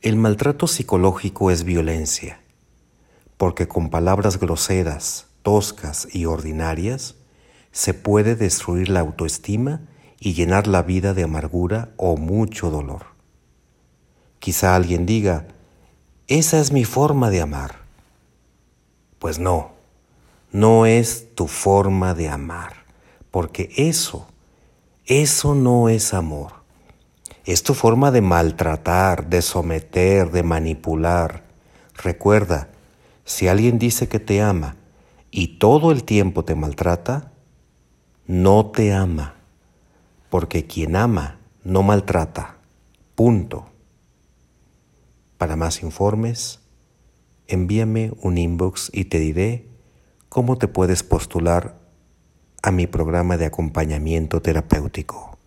El maltrato psicológico es violencia, porque con palabras groseras, toscas y ordinarias se puede destruir la autoestima y llenar la vida de amargura o mucho dolor. Quizá alguien diga, esa es mi forma de amar. Pues no, no es tu forma de amar, porque eso, eso no es amor. Es tu forma de maltratar, de someter, de manipular. Recuerda, si alguien dice que te ama y todo el tiempo te maltrata, no te ama, porque quien ama no maltrata. Punto. Para más informes, envíame un inbox y te diré cómo te puedes postular a mi programa de acompañamiento terapéutico.